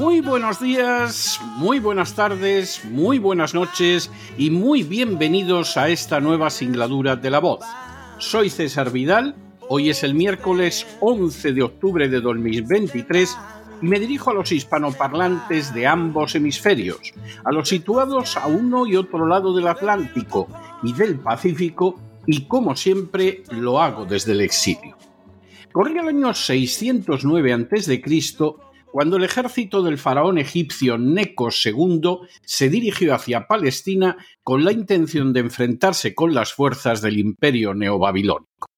Muy buenos días, muy buenas tardes, muy buenas noches y muy bienvenidos a esta nueva singladura de La Voz. Soy César Vidal, hoy es el miércoles 11 de octubre de 2023 y me dirijo a los hispanoparlantes de ambos hemisferios, a los situados a uno y otro lado del Atlántico y del Pacífico y como siempre lo hago desde el exilio. Corría el año 609 a.C cuando el ejército del faraón egipcio Neco II se dirigió hacia Palestina con la intención de enfrentarse con las fuerzas del imperio neobabilónico.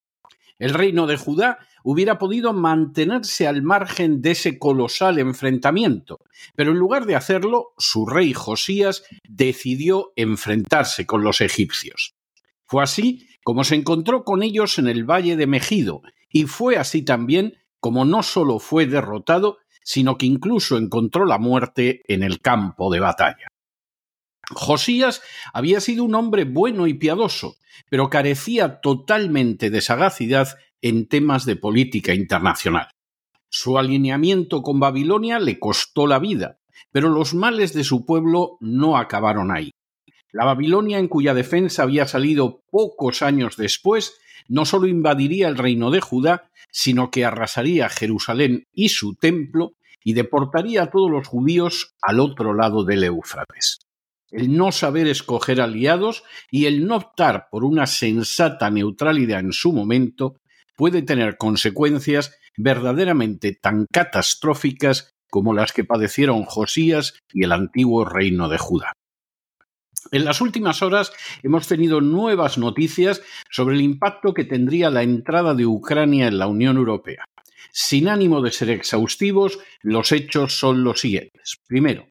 El reino de Judá hubiera podido mantenerse al margen de ese colosal enfrentamiento, pero en lugar de hacerlo, su rey Josías decidió enfrentarse con los egipcios. Fue así como se encontró con ellos en el valle de Megido, y fue así también como no solo fue derrotado, sino que incluso encontró la muerte en el campo de batalla. Josías había sido un hombre bueno y piadoso, pero carecía totalmente de sagacidad en temas de política internacional. Su alineamiento con Babilonia le costó la vida, pero los males de su pueblo no acabaron ahí. La Babilonia, en cuya defensa había salido pocos años después, no solo invadiría el reino de Judá, sino que arrasaría Jerusalén y su templo y deportaría a todos los judíos al otro lado del Éufrates. El no saber escoger aliados y el no optar por una sensata neutralidad en su momento puede tener consecuencias verdaderamente tan catastróficas como las que padecieron Josías y el antiguo reino de Judá. En las últimas horas hemos tenido nuevas noticias sobre el impacto que tendría la entrada de Ucrania en la Unión Europea. Sin ánimo de ser exhaustivos, los hechos son los siguientes. Primero,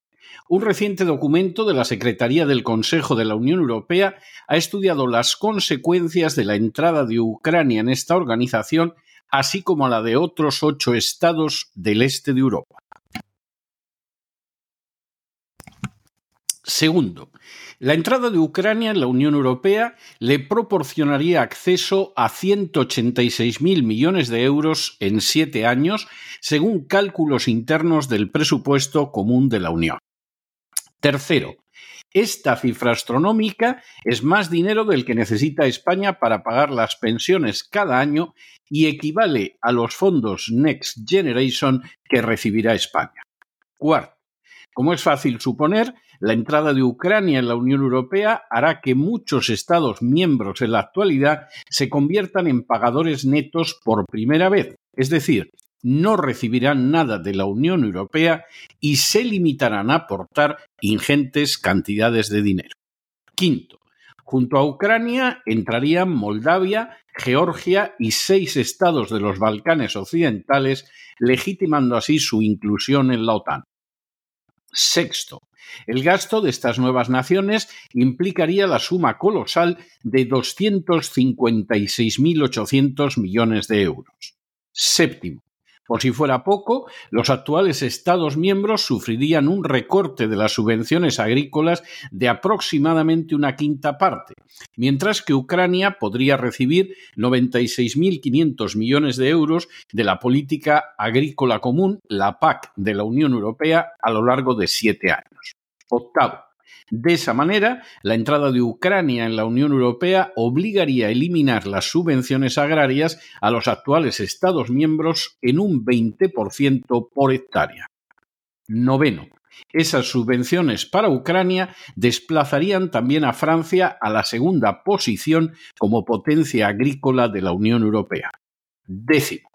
un reciente documento de la Secretaría del Consejo de la Unión Europea ha estudiado las consecuencias de la entrada de Ucrania en esta organización, así como la de otros ocho estados del este de Europa. Segundo, la entrada de Ucrania en la Unión Europea le proporcionaría acceso a 186.000 millones de euros en siete años, según cálculos internos del presupuesto común de la Unión. Tercero, esta cifra astronómica es más dinero del que necesita España para pagar las pensiones cada año y equivale a los fondos Next Generation que recibirá España. Cuarto, como es fácil suponer, la entrada de Ucrania en la Unión Europea hará que muchos Estados miembros en la actualidad se conviertan en pagadores netos por primera vez, es decir, no recibirán nada de la Unión Europea y se limitarán a aportar ingentes cantidades de dinero. Quinto, junto a Ucrania entrarían Moldavia, Georgia y seis estados de los Balcanes occidentales, legitimando así su inclusión en la OTAN. Sexto, el gasto de estas nuevas naciones implicaría la suma colosal de 256.800 millones de euros. Séptimo, por si fuera poco, los actuales Estados miembros sufrirían un recorte de las subvenciones agrícolas de aproximadamente una quinta parte, mientras que Ucrania podría recibir 96.500 millones de euros de la política agrícola común, la PAC, de la Unión Europea a lo largo de siete años. Octavo, de esa manera, la entrada de Ucrania en la Unión Europea obligaría a eliminar las subvenciones agrarias a los actuales Estados miembros en un 20% por hectárea. Noveno. Esas subvenciones para Ucrania desplazarían también a Francia a la segunda posición como potencia agrícola de la Unión Europea. Décimo.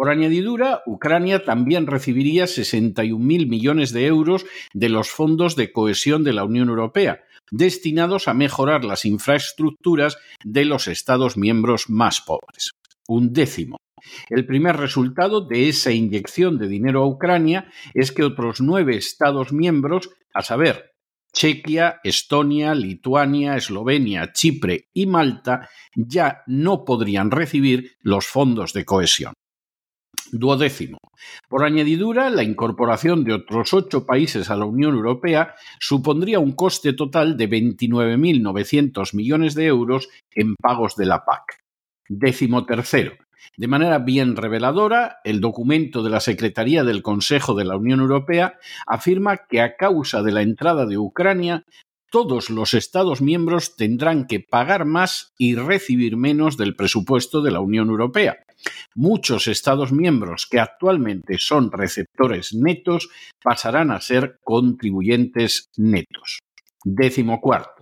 Por añadidura, Ucrania también recibiría 61.000 millones de euros de los fondos de cohesión de la Unión Europea, destinados a mejorar las infraestructuras de los Estados miembros más pobres. Un décimo. El primer resultado de esa inyección de dinero a Ucrania es que otros nueve Estados miembros, a saber, Chequia, Estonia, Lituania, Eslovenia, Chipre y Malta, ya no podrían recibir los fondos de cohesión. Duodécimo. Por añadidura, la incorporación de otros ocho países a la Unión Europea supondría un coste total de 29.900 millones de euros en pagos de la PAC. Décimo tercero. De manera bien reveladora, el documento de la Secretaría del Consejo de la Unión Europea afirma que a causa de la entrada de Ucrania, todos los Estados miembros tendrán que pagar más y recibir menos del presupuesto de la Unión Europea. Muchos Estados miembros que actualmente son receptores netos pasarán a ser contribuyentes netos. Décimo cuarto.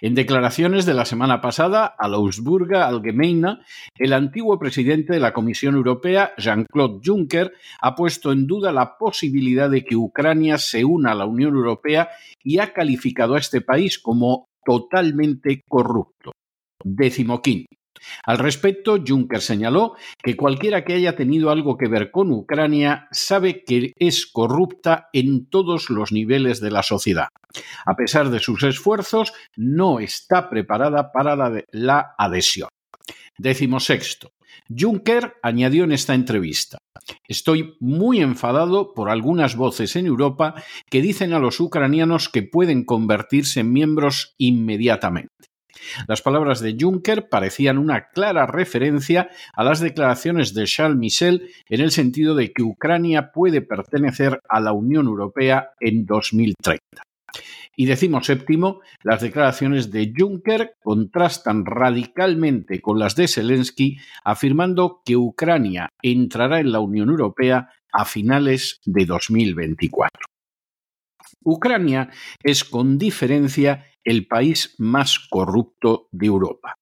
En declaraciones de la semana pasada a la Augsburga Allgemeine, el antiguo presidente de la Comisión Europea, Jean-Claude Juncker, ha puesto en duda la posibilidad de que Ucrania se una a la Unión Europea y ha calificado a este país como totalmente corrupto. Décimo quinto. Al respecto, Juncker señaló que cualquiera que haya tenido algo que ver con Ucrania sabe que es corrupta en todos los niveles de la sociedad. A pesar de sus esfuerzos, no está preparada para la, adhesión. Décimo sexto. Juncker añadió en esta entrevista Estoy muy enfadado por algunas voces en Europa que dicen a los ucranianos que pueden convertirse en miembros inmediatamente. Las palabras de Juncker parecían una clara referencia a las declaraciones de Charles Michel en el sentido de que Ucrania puede pertenecer a la Unión Europea en 2030. Y decimos séptimo, las declaraciones de Juncker contrastan radicalmente con las de Zelensky, afirmando que Ucrania entrará en la Unión Europea a finales de 2024. Ucrania es con diferencia el país más corrupto de Europa.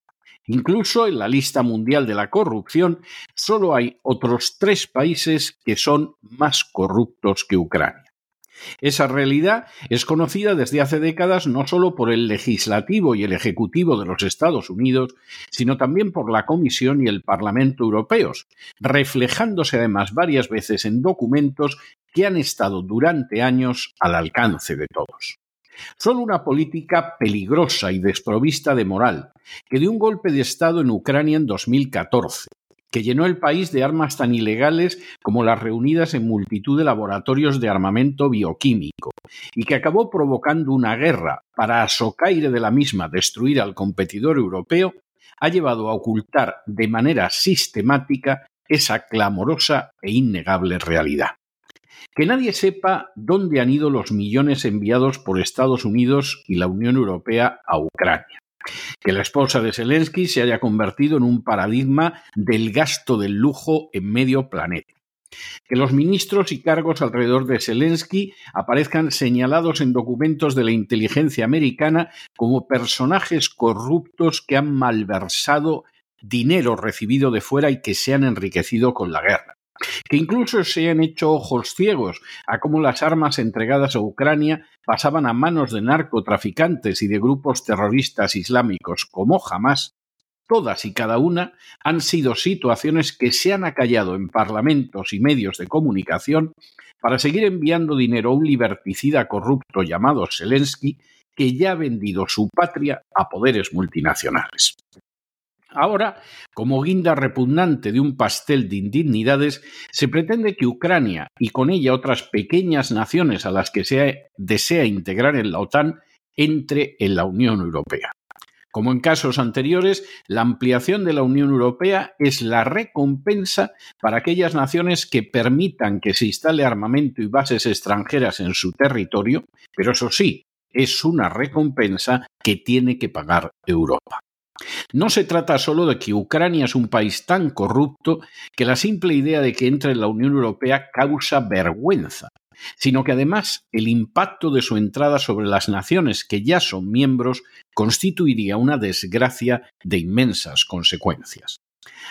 Incluso en la lista mundial de la corrupción solo hay otros tres países que son más corruptos que Ucrania. Esa realidad es conocida desde hace décadas no solo por el legislativo y el ejecutivo de los Estados Unidos, sino también por la Comisión y el Parlamento europeos, reflejándose además varias veces en documentos que han estado durante años al alcance de todos. Solo una política peligrosa y desprovista de moral, que dio un golpe de Estado en Ucrania en 2014, que llenó el país de armas tan ilegales como las reunidas en multitud de laboratorios de armamento bioquímico, y que acabó provocando una guerra para a socaire de la misma destruir al competidor europeo, ha llevado a ocultar de manera sistemática esa clamorosa e innegable realidad. Que nadie sepa dónde han ido los millones enviados por Estados Unidos y la Unión Europea a Ucrania. Que la esposa de Zelensky se haya convertido en un paradigma del gasto del lujo en medio planeta. Que los ministros y cargos alrededor de Zelensky aparezcan señalados en documentos de la inteligencia americana como personajes corruptos que han malversado dinero recibido de fuera y que se han enriquecido con la guerra que incluso se han hecho ojos ciegos a cómo las armas entregadas a Ucrania pasaban a manos de narcotraficantes y de grupos terroristas islámicos como jamás, todas y cada una han sido situaciones que se han acallado en parlamentos y medios de comunicación para seguir enviando dinero a un liberticida corrupto llamado Zelensky que ya ha vendido su patria a poderes multinacionales. Ahora, como guinda repugnante de un pastel de indignidades, se pretende que Ucrania y con ella otras pequeñas naciones a las que se desea integrar en la OTAN entre en la Unión Europea. Como en casos anteriores, la ampliación de la Unión Europea es la recompensa para aquellas naciones que permitan que se instale armamento y bases extranjeras en su territorio, pero eso sí, es una recompensa que tiene que pagar Europa. No se trata solo de que Ucrania es un país tan corrupto que la simple idea de que entre en la Unión Europea causa vergüenza, sino que además el impacto de su entrada sobre las naciones que ya son miembros constituiría una desgracia de inmensas consecuencias.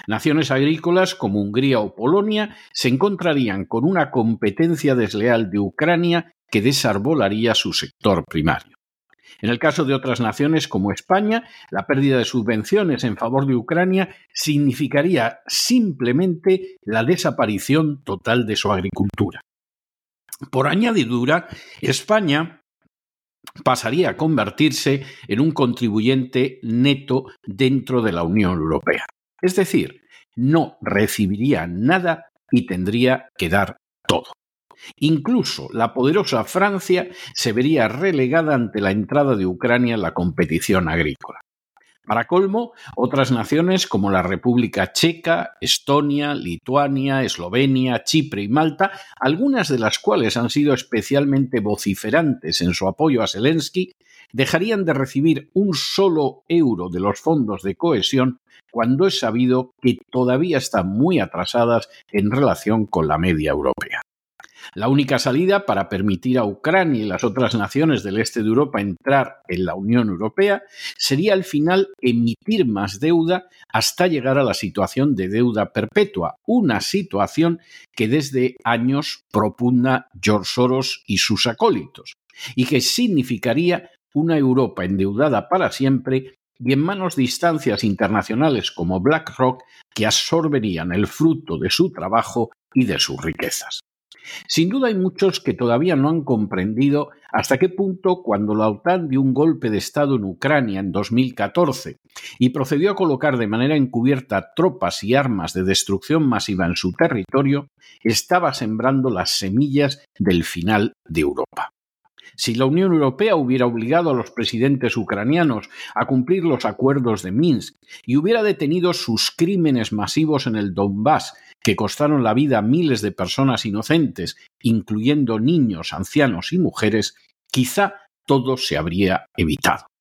Naciones agrícolas como Hungría o Polonia se encontrarían con una competencia desleal de Ucrania que desarbolaría su sector primario. En el caso de otras naciones como España, la pérdida de subvenciones en favor de Ucrania significaría simplemente la desaparición total de su agricultura. Por añadidura, España pasaría a convertirse en un contribuyente neto dentro de la Unión Europea. Es decir, no recibiría nada y tendría que dar todo. Incluso la poderosa Francia se vería relegada ante la entrada de Ucrania en la competición agrícola. Para colmo, otras naciones como la República Checa, Estonia, Lituania, Eslovenia, Chipre y Malta, algunas de las cuales han sido especialmente vociferantes en su apoyo a Zelensky, dejarían de recibir un solo euro de los fondos de cohesión cuando es sabido que todavía están muy atrasadas en relación con la media europea. La única salida para permitir a Ucrania y las otras naciones del este de Europa entrar en la Unión Europea sería al final emitir más deuda hasta llegar a la situación de deuda perpetua, una situación que desde años propugna George Soros y sus acólitos, y que significaría una Europa endeudada para siempre y en manos de instancias internacionales como BlackRock que absorberían el fruto de su trabajo y de sus riquezas. Sin duda hay muchos que todavía no han comprendido hasta qué punto cuando la OTAN dio un golpe de Estado en Ucrania en 2014 y procedió a colocar de manera encubierta tropas y armas de destrucción masiva en su territorio, estaba sembrando las semillas del final de Europa. Si la Unión Europea hubiera obligado a los presidentes ucranianos a cumplir los acuerdos de Minsk y hubiera detenido sus crímenes masivos en el Donbass, que costaron la vida a miles de personas inocentes, incluyendo niños, ancianos y mujeres, quizá todo se habría evitado.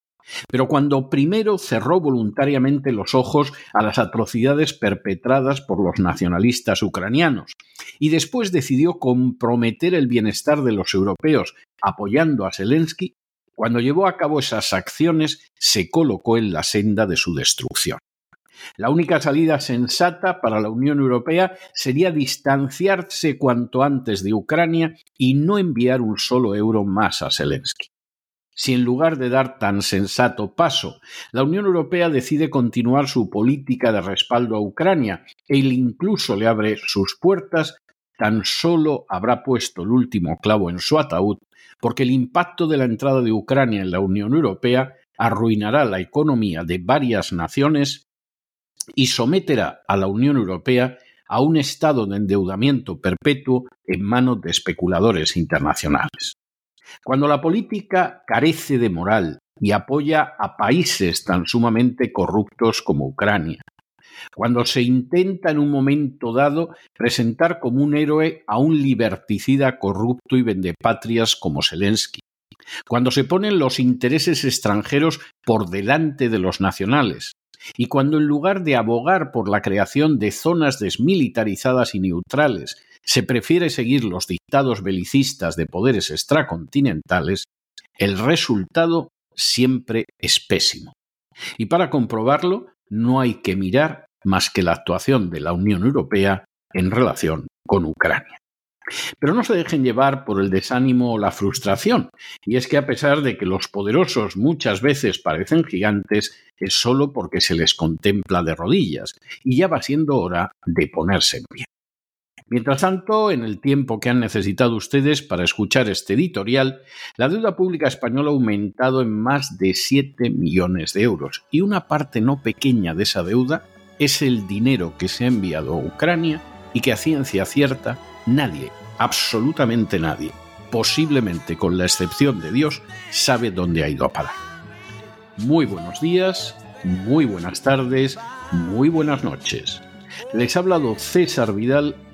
Pero cuando primero cerró voluntariamente los ojos a las atrocidades perpetradas por los nacionalistas ucranianos y después decidió comprometer el bienestar de los europeos apoyando a Zelensky, cuando llevó a cabo esas acciones se colocó en la senda de su destrucción. La única salida sensata para la Unión Europea sería distanciarse cuanto antes de Ucrania y no enviar un solo euro más a Zelensky. Si en lugar de dar tan sensato paso, la Unión Europea decide continuar su política de respaldo a Ucrania e incluso le abre sus puertas, tan solo habrá puesto el último clavo en su ataúd, porque el impacto de la entrada de Ucrania en la Unión Europea arruinará la economía de varias naciones y someterá a la Unión Europea a un estado de endeudamiento perpetuo en manos de especuladores internacionales. Cuando la política carece de moral y apoya a países tan sumamente corruptos como Ucrania, cuando se intenta en un momento dado presentar como un héroe a un liberticida corrupto y vendepatrias como Zelensky, cuando se ponen los intereses extranjeros por delante de los nacionales, y cuando en lugar de abogar por la creación de zonas desmilitarizadas y neutrales se prefiere seguir los dictados belicistas de poderes extracontinentales, el resultado siempre es pésimo. Y para comprobarlo, no hay que mirar más que la actuación de la Unión Europea en relación con Ucrania. Pero no se dejen llevar por el desánimo o la frustración, y es que a pesar de que los poderosos muchas veces parecen gigantes, es solo porque se les contempla de rodillas, y ya va siendo hora de ponerse en pie. Mientras tanto, en el tiempo que han necesitado ustedes para escuchar este editorial, la deuda pública española ha aumentado en más de 7 millones de euros y una parte no pequeña de esa deuda es el dinero que se ha enviado a Ucrania y que a ciencia cierta nadie, absolutamente nadie, posiblemente con la excepción de Dios, sabe dónde ha ido a parar. Muy buenos días, muy buenas tardes, muy buenas noches. Les ha hablado César Vidal